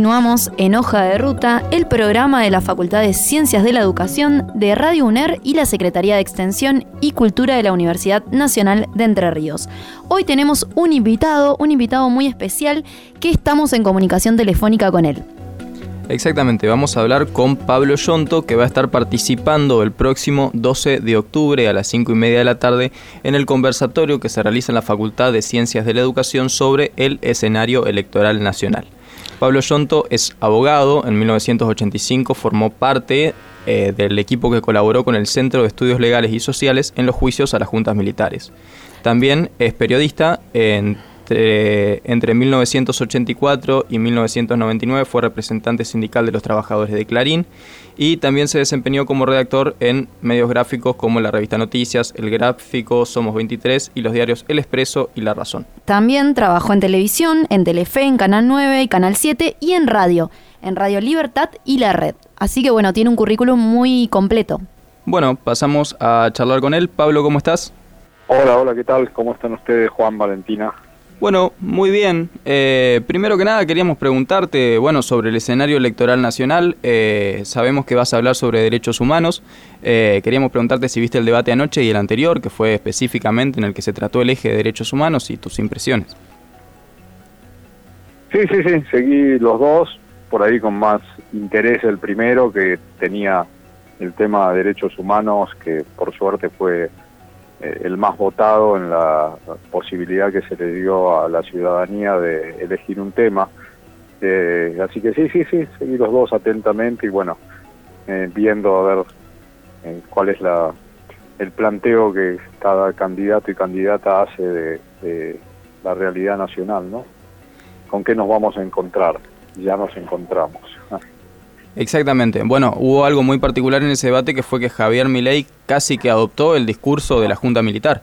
continuamos en Hoja de Ruta, el programa de la Facultad de Ciencias de la Educación de Radio UNER y la Secretaría de Extensión y Cultura de la Universidad Nacional de Entre Ríos. Hoy tenemos un invitado, un invitado muy especial que estamos en comunicación telefónica con él. Exactamente, vamos a hablar con Pablo Yonto, que va a estar participando el próximo 12 de octubre a las 5 y media de la tarde en el conversatorio que se realiza en la Facultad de Ciencias de la Educación sobre el escenario electoral nacional. Pablo Yonto es abogado, en 1985 formó parte eh, del equipo que colaboró con el Centro de Estudios Legales y Sociales en los juicios a las juntas militares. También es periodista en entre, 1984 y 1999 fue representante sindical de los trabajadores de Clarín y también se desempeñó como redactor en medios gráficos como la revista Noticias, El Gráfico, Somos 23 y los diarios El Expreso y La Razón. También trabajó en televisión, en Telefe, en Canal 9 y Canal 7 y en radio, en Radio Libertad y La Red. Así que bueno, tiene un currículum muy completo. Bueno, pasamos a charlar con él. Pablo, ¿cómo estás? Hola, hola, ¿qué tal? ¿Cómo están ustedes, Juan, Valentina? Bueno, muy bien. Eh, primero que nada queríamos preguntarte, bueno, sobre el escenario electoral nacional. Eh, sabemos que vas a hablar sobre derechos humanos. Eh, queríamos preguntarte si viste el debate anoche y el anterior, que fue específicamente en el que se trató el eje de derechos humanos y tus impresiones. Sí, sí, sí, seguí los dos, por ahí con más interés el primero, que tenía el tema de derechos humanos, que por suerte fue el más votado en la posibilidad que se le dio a la ciudadanía de elegir un tema. Eh, así que sí, sí, sí, seguí los dos atentamente y bueno, eh, viendo a ver cuál es la el planteo que cada candidato y candidata hace de la realidad nacional, ¿no? ¿Con qué nos vamos a encontrar? Ya nos encontramos. Exactamente. Bueno, hubo algo muy particular en ese debate que fue que Javier Milei casi que adoptó el discurso de la Junta Militar.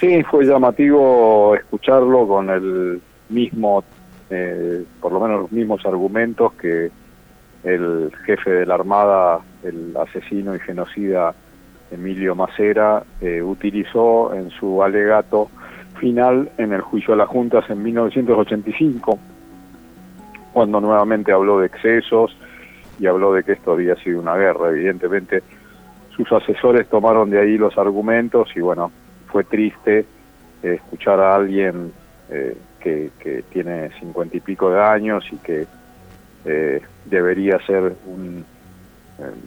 Sí, fue llamativo escucharlo con el mismo, eh, por lo menos los mismos argumentos que el jefe de la Armada, el asesino y genocida Emilio Macera, eh, utilizó en su alegato final en el juicio a las juntas en 1985 cuando nuevamente habló de excesos y habló de que esto había sido una guerra. Evidentemente, sus asesores tomaron de ahí los argumentos y bueno, fue triste eh, escuchar a alguien eh, que, tiene cincuenta y pico de años y que eh, debería ser un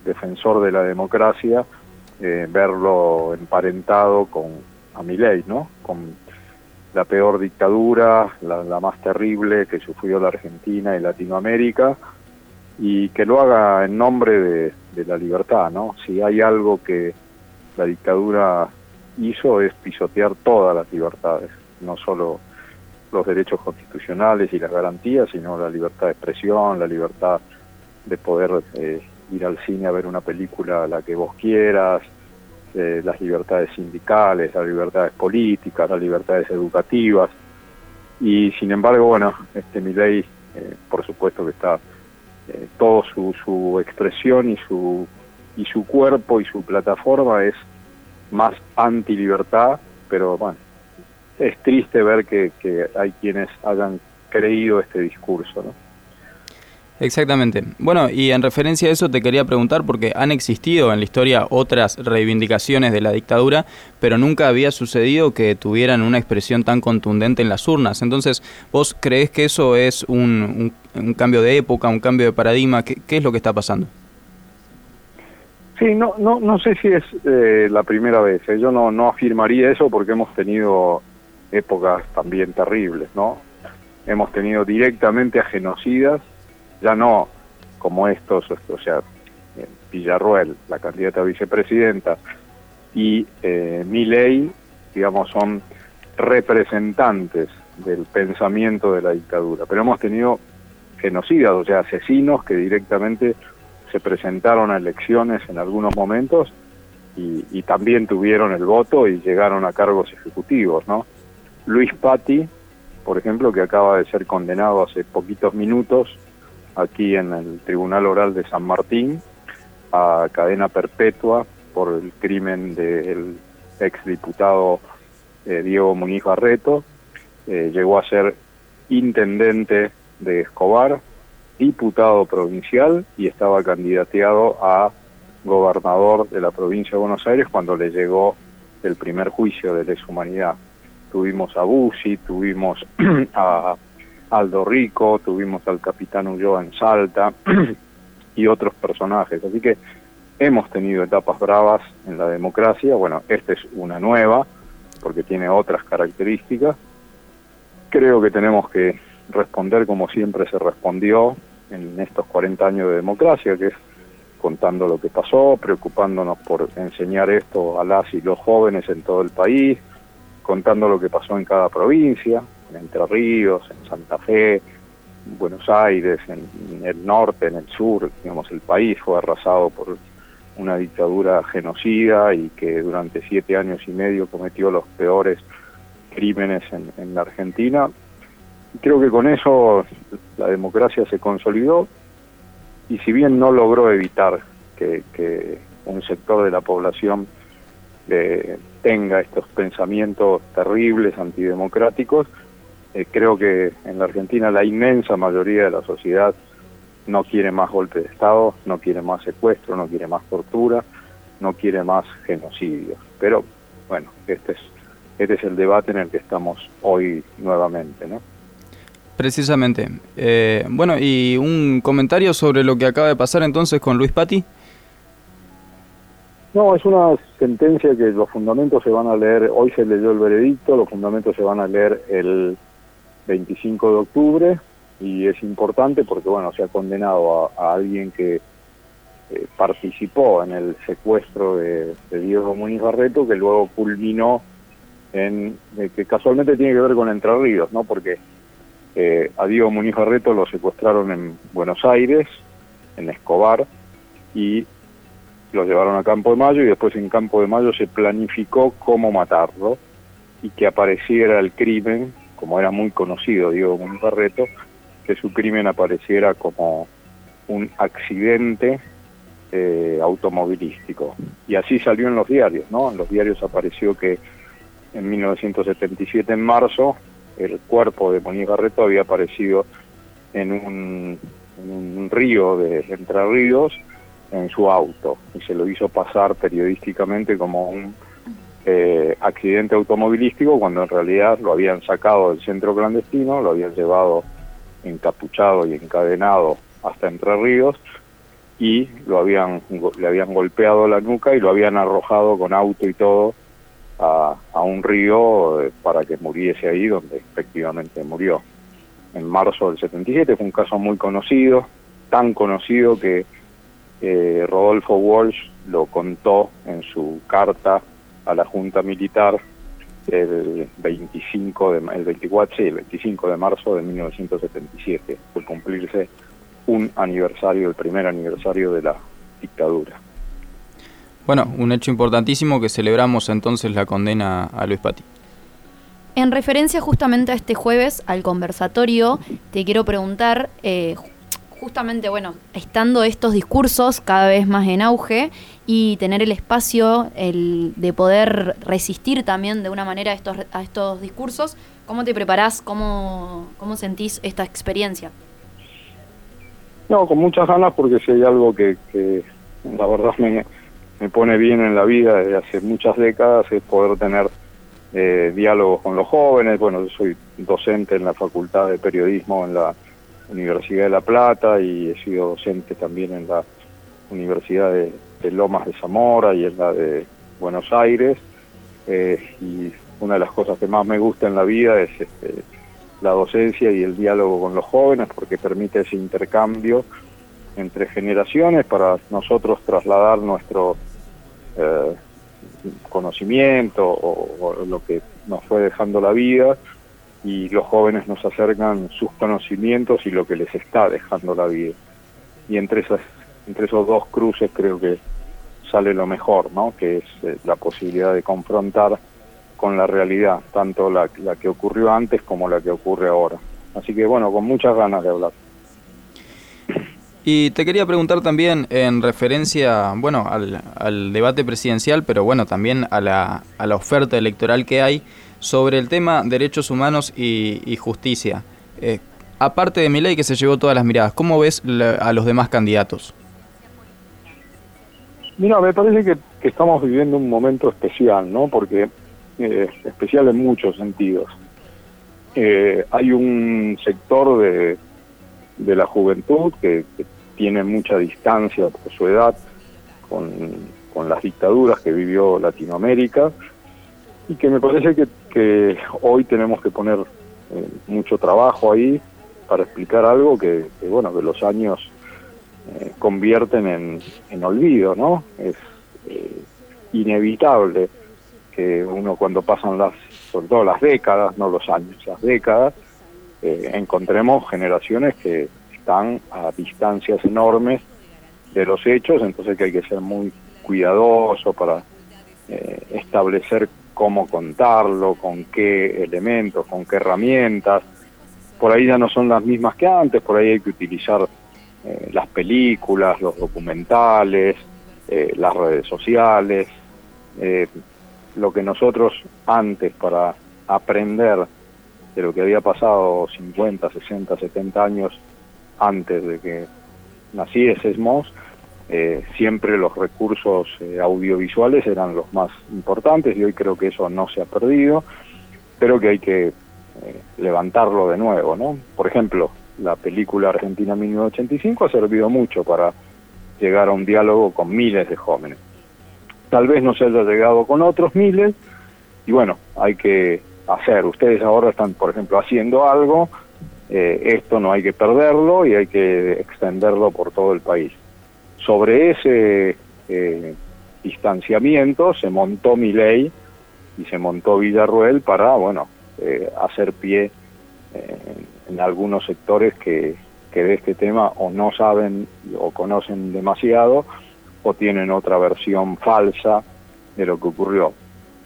defensor de la democracia, verlo emparentado con a ley, ¿no? Con la peor dictadura, la, más terrible que sufrió la Argentina y Latinoamérica, y que lo haga en nombre de, la libertad, ¿no? Si hay algo que la dictadura hizo es pisotear todas las libertades, no solo los derechos constitucionales y las garantías, sino la libertad de expresión, la libertad de poder eh, ir al cine a ver una película la que vos quieras, eh, las libertades sindicales, las libertades políticas, las libertades educativas. Y sin embargo, bueno, este mi ley, eh, por supuesto que está eh, todo su, su expresión y su y su cuerpo y su plataforma es más anti libertad, pero bueno, es triste ver que, que hay quienes hayan creído este discurso, ¿no? Exactamente. Bueno, y en referencia a eso te quería preguntar, porque han existido en la historia otras reivindicaciones de la dictadura, pero nunca había sucedido que tuvieran una expresión tan contundente en las urnas. Entonces, ¿vos crees que eso es un, cambio de época, un cambio de paradigma? ¿Qué, es lo que está pasando? Sí, no, no, no sé si es eh, la primera vez. ¿eh? Yo no, no afirmaría eso porque hemos tenido épocas también terribles, ¿no? Hemos tenido directamente a genocidas ya no como estos, o sea, Villarruel, la candidata a vicepresidenta, y eh, Milei, digamos, son representantes del pensamiento de la dictadura. Pero hemos tenido genocidas, o sea, asesinos que directamente se presentaron a elecciones en algunos momentos y, y, también tuvieron el voto y llegaron a cargos ejecutivos, ¿no? Luis Patti, por ejemplo, que acaba de ser condenado hace poquitos minutos aquí en el Tribunal Oral de San Martín a cadena perpetua por el crimen del exdiputado eh, Diego Muñiz Barreto. Eh, llegó a ser intendente de Escobar, diputado provincial y estaba candidateado a gobernador de la provincia de Buenos Aires cuando le llegó el primer juicio de lesa humanidad. Tuvimos a Bussi, tuvimos a Aldo Rico, tuvimos al capitán Ulloa en Salta y otros personajes. Así que hemos tenido etapas bravas en la democracia. Bueno, esta es una nueva porque tiene otras características. Creo que tenemos que responder como siempre se respondió en estos 40 años de democracia, que es contando lo que pasó, preocupándonos por enseñar esto a las y los jóvenes en todo el país, contando lo que pasó en cada provincia, en Entre Ríos, en Santa Fe, en Buenos Aires, en, el norte, en el sur, digamos, el país fue arrasado por una dictadura genocida y que durante siete años y medio cometió los peores crímenes en, en la Argentina. Creo que con eso la democracia se consolidó y si bien no logró evitar que, un sector de la población eh, tenga estos pensamientos terribles, antidemocráticos, eh, creo que en la Argentina la inmensa mayoría de la sociedad no quiere más golpe de Estado, no quiere más secuestro, no quiere más tortura, no quiere más genocidio. Pero bueno, este es, este es el debate en el que estamos hoy nuevamente, ¿no? Precisamente. Eh, bueno, y un comentario sobre lo que acaba de pasar entonces con Luis Patti. No, es una sentencia que los fundamentos se van a leer, hoy se leyó el veredicto, los fundamentos se van a leer el 25 de octubre y es importante porque, bueno, se ha condenado a, alguien que eh, participó en el secuestro de, Diego Muniz Barreto, que luego culminó en, que casualmente tiene que ver con Entre Ríos, ¿no? Porque eh, a Diego Muniz Barreto lo secuestraron en Buenos Aires, en Escobar, y lo llevaron a Campo de Mayo y después en Campo de Mayo se planificó cómo matarlo y que apareciera el crimen, como era muy conocido Diego Muniz Barreto, que su crimen apareciera como un accidente eh, automovilístico. Y así salió en los diarios, ¿no? En los diarios apareció que en 1977, en marzo, el cuerpo de Monique Garreto había aparecido en un, río de Entre Ríos en su auto y se lo hizo pasar periodísticamente como un eh, accidente automovilístico cuando en realidad lo habían sacado del centro clandestino, lo habían llevado encapuchado y encadenado hasta Entre Ríos y lo habían le habían golpeado la nuca y lo habían arrojado con auto y todo a, un río eh, para que muriese ahí donde efectivamente murió. En marzo del 77 fue un caso muy conocido, tan conocido que eh, Rodolfo Walsh lo contó en su carta a la Junta Militar el 25 de, el 24 el 25 de marzo de 1977 por cumplirse un aniversario el primer aniversario de la dictadura bueno, un hecho importantísimo que celebramos entonces la condena a Luis Pati. En referencia justamente a este jueves, al conversatorio, te quiero preguntar, eh, justamente, bueno, estando estos discursos cada vez más en auge y tener el espacio el de poder resistir también de una manera a estos, a estos discursos, ¿cómo te preparás? ¿Cómo, ¿Cómo sentís esta experiencia? No, con muchas ganas porque si hay algo que, que la verdad me, me pone bien en la vida desde hace muchas décadas es poder tener eh, diálogos con los jóvenes. Bueno, yo soy docente en la Facultad de Periodismo en la Universidad de La Plata y he sido docente también en la Universidad de, Lomas de Zamora y en la de Buenos Aires. Eh, y una de las cosas que más me gusta en la vida es este, la docencia y el diálogo con los jóvenes porque permite ese intercambio entre generaciones para nosotros trasladar nuestro eh, conocimiento o, lo que nos fue dejando la vida y los jóvenes nos acercan sus conocimientos y lo que les está dejando la vida. Y entre, esas, entre esos dos cruces creo que sale lo mejor, ¿no? que es eh, la posibilidad de confrontar con la realidad, tanto la, la que ocurrió antes como la que ocurre ahora. Así que bueno, con muchas ganas de hablar. Y te quería preguntar también en referencia, bueno, al, debate presidencial, pero bueno, también a la, a la, oferta electoral que hay sobre el tema derechos humanos y, justicia. Eh, aparte de Milei que se llevó todas las miradas, ¿cómo ves a los demás candidatos? Mira, me parece que, estamos viviendo un momento especial, ¿no? Porque eh, especial en muchos sentidos. Eh, hay un sector de, de la juventud que, tiene mucha distancia por su edad con, con, las dictaduras que vivió Latinoamérica y que me parece que, que hoy tenemos que poner eh, mucho trabajo ahí para explicar algo que, bueno, que los años eh, convierten en, en, olvido, ¿no? Es eh, inevitable que uno cuando pasan las, sobre todo las décadas, no los años, las décadas, encontremos generaciones que están a distancias enormes de los hechos, entonces que hay que ser muy cuidadoso para establecer cómo contarlo, con qué elementos, con qué herramientas. Por ahí ya no son las mismas que antes, por ahí hay que utilizar eh, las películas, los documentales, eh, las redes sociales, eh, lo que nosotros antes para aprender de lo que había pasado 50, 60, 70 años antes de que naciésemos, eh, siempre los recursos eh, audiovisuales eran los más importantes y hoy creo que eso no se ha perdido, pero que hay que eh, levantarlo de nuevo, ¿no? Por ejemplo, la película Argentina 1985 ha servido mucho para llegar a un diálogo con miles de jóvenes. Tal vez no se haya llegado con otros miles y bueno, hay que hacer. Ustedes ahora están, por ejemplo, haciendo algo, esto no hay que perderlo y hay que extenderlo por todo el país sobre ese eh, distanciamiento se montó mi ley y se montó Villarruel para, bueno, eh, hacer pie eh, en algunos sectores que, que de este tema o no saben o conocen demasiado o tienen otra versión falsa de lo que ocurrió.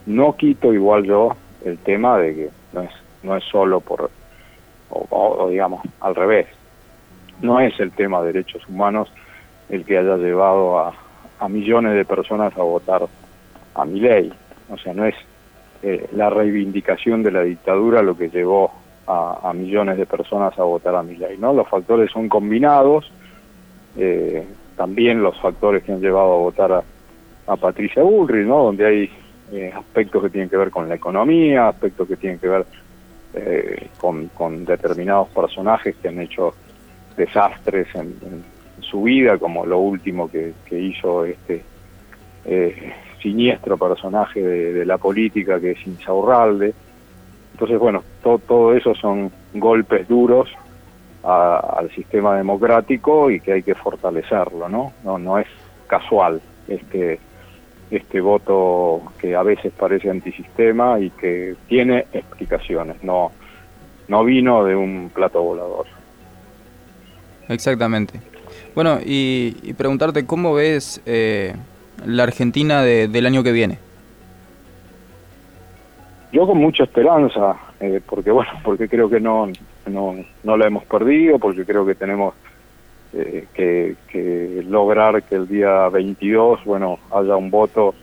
No quito igual yo el tema de que no es, no es solo por, o digamos, al revés, no es el tema de derechos humanos el que haya llevado a, millones de personas a votar a mi ley. O sea, no es eh, la reivindicación de la dictadura lo que llevó a, millones de personas a votar a mi ley. ¿no? Los factores son combinados, eh, también los factores que han llevado a votar a, Patricia Bullrich, ¿no? donde hay eh, aspectos que tienen que ver con la economía, aspectos que tienen que ver con, con, determinados personajes que han hecho desastres en su vida, como lo último que, hizo este eh, siniestro personaje de, la política que es Insaurralde. Entonces, bueno, todo eso son golpes duros al sistema democrático y que hay que fortalecerlo, ¿no? No, no es casual este, este voto que a veces parece antisistema y que tiene explicaciones, no, no vino de un plato volador. Exactamente. Bueno, y, preguntarte cómo ves eh, la Argentina del año que viene. Yo con mucha esperanza, eh, porque bueno, porque creo que no, no, no la hemos perdido, porque creo que tenemos eh, que, que, lograr que el día 22, bueno, haya un voto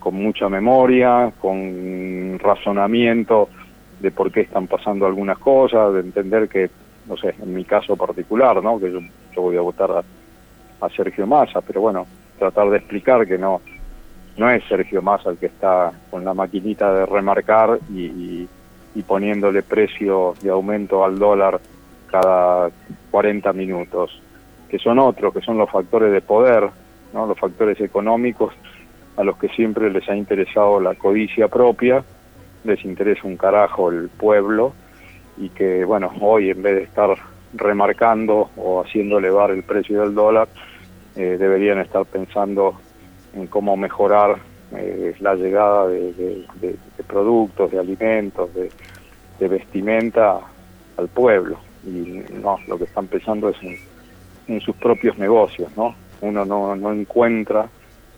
con mucha memoria, con razonamiento de por qué están pasando algunas cosas, de entender que, no sé, en mi caso particular, ¿no? Que yo, voy a votar a, Sergio Massa, pero bueno, tratar de explicar que no, no es Sergio Massa el que está con la maquinita de remarcar y, poniéndole precio de aumento al dólar cada 40 minutos, que son otros, que son los factores de poder, ¿no? los factores económicos a los que siempre les ha interesado la codicia propia, les interesa un carajo el pueblo y que, bueno, hoy en vez de estar remarcando o haciendo elevar el precio del dólar, eh, deberían estar pensando en cómo mejorar eh, la llegada de, productos, de alimentos, de, vestimenta al pueblo. Y no, lo que están pensando es en, sus propios negocios, ¿no? Uno no, no encuentra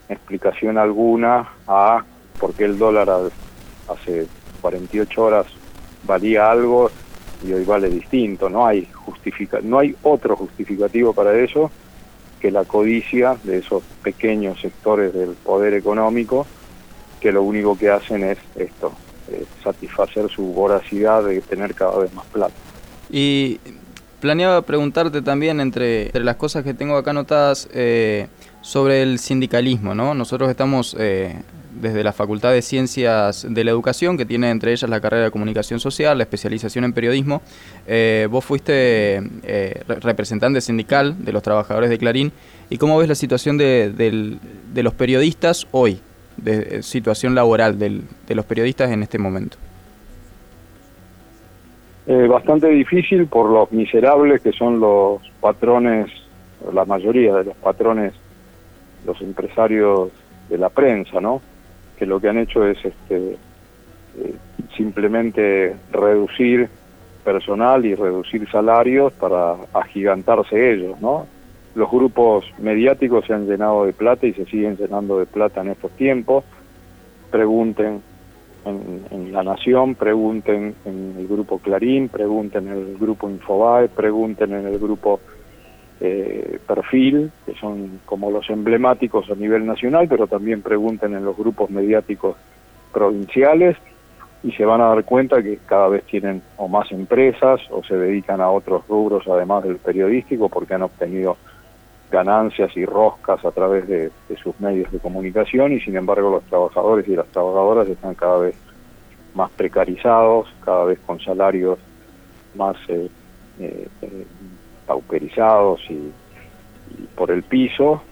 explicación alguna a por qué el dólar hace 48 horas valía algo y hoy vale distinto. No hay justifica no hay otro justificativo para eso que la codicia de esos pequeños sectores del poder económico que lo único que hacen es esto, satisfacer su voracidad de tener cada vez más plata. Y planeaba preguntarte también, entre, las cosas que tengo acá anotadas, eh, sobre el sindicalismo, ¿no? Nosotros estamos eh, desde la Facultad de Ciencias de la Educación, que tiene entre ellas la carrera de Comunicación Social, la especialización en periodismo. Eh, vos fuiste representante sindical de los trabajadores de Clarín. ¿Y cómo ves la situación de, los periodistas hoy, de situación laboral de los periodistas en este momento? Eh, bastante difícil por los miserables que son los patrones, la mayoría de los patrones, los empresarios de la prensa, ¿no? Que lo que han hecho es este, eh, simplemente reducir personal y reducir salarios para agigantarse ellos, ¿no? Los grupos mediáticos se han llenado de plata y se siguen llenando de plata en estos tiempos. Pregunten en, La Nación, pregunten en el grupo Clarín, pregunten en el grupo Infobae, pregunten en el grupo eh, Perfil, que son como los emblemáticos a nivel nacional, pero también pregunten en los grupos mediáticos provinciales y se van a dar cuenta que cada vez tienen o más empresas o se dedican a otros rubros además del periodístico porque han obtenido ganancias y roscas a través de, sus medios de comunicación y sin embargo los trabajadores y las trabajadoras están cada vez más precarizados, cada vez con salarios más eh, eh, eh, pauperizados y, por el piso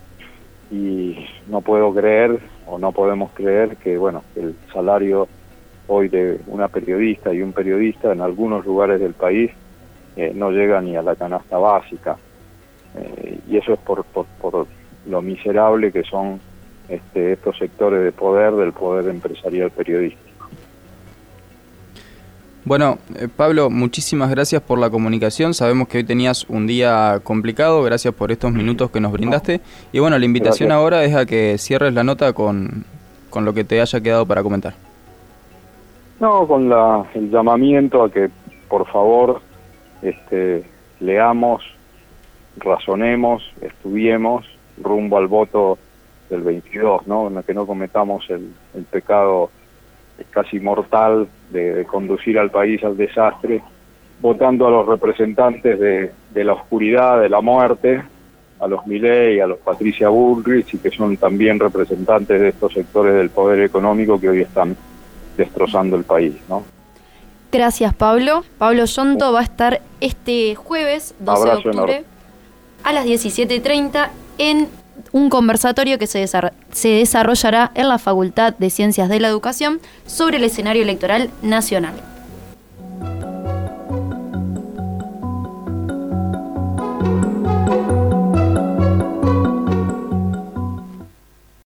y no puedo creer o no podemos creer que bueno el salario hoy de una periodista y un periodista en algunos lugares del país no llega ni a la canasta básica eh, y eso es por, por, lo miserable que son este, estos sectores de poder del poder empresarial periodístico. Bueno, eh, Pablo, muchísimas gracias por la comunicación. Sabemos que hoy tenías un día complicado. Gracias por estos minutos que nos brindaste. Y bueno, la invitación ahora es a que cierres la nota con, con lo que te haya quedado para comentar. No, con la, el llamamiento a que por favor este, leamos razonemos, estudiemos rumbo al voto del 22, ¿no? En que no cometamos el, pecado casi mortal de, conducir al país al desastre, votando a los representantes de, la oscuridad, de la muerte, a los Milei, a los Patricia Bullrich, y que son también representantes de estos sectores del poder económico que hoy están destrozando el país, ¿no? Gracias, Pablo. Pablo Yonto va a estar este jueves, 12 de octubre a las 17.30 en un conversatorio que se, desarrollará en la Facultad de Ciencias de la Educación sobre el escenario electoral nacional.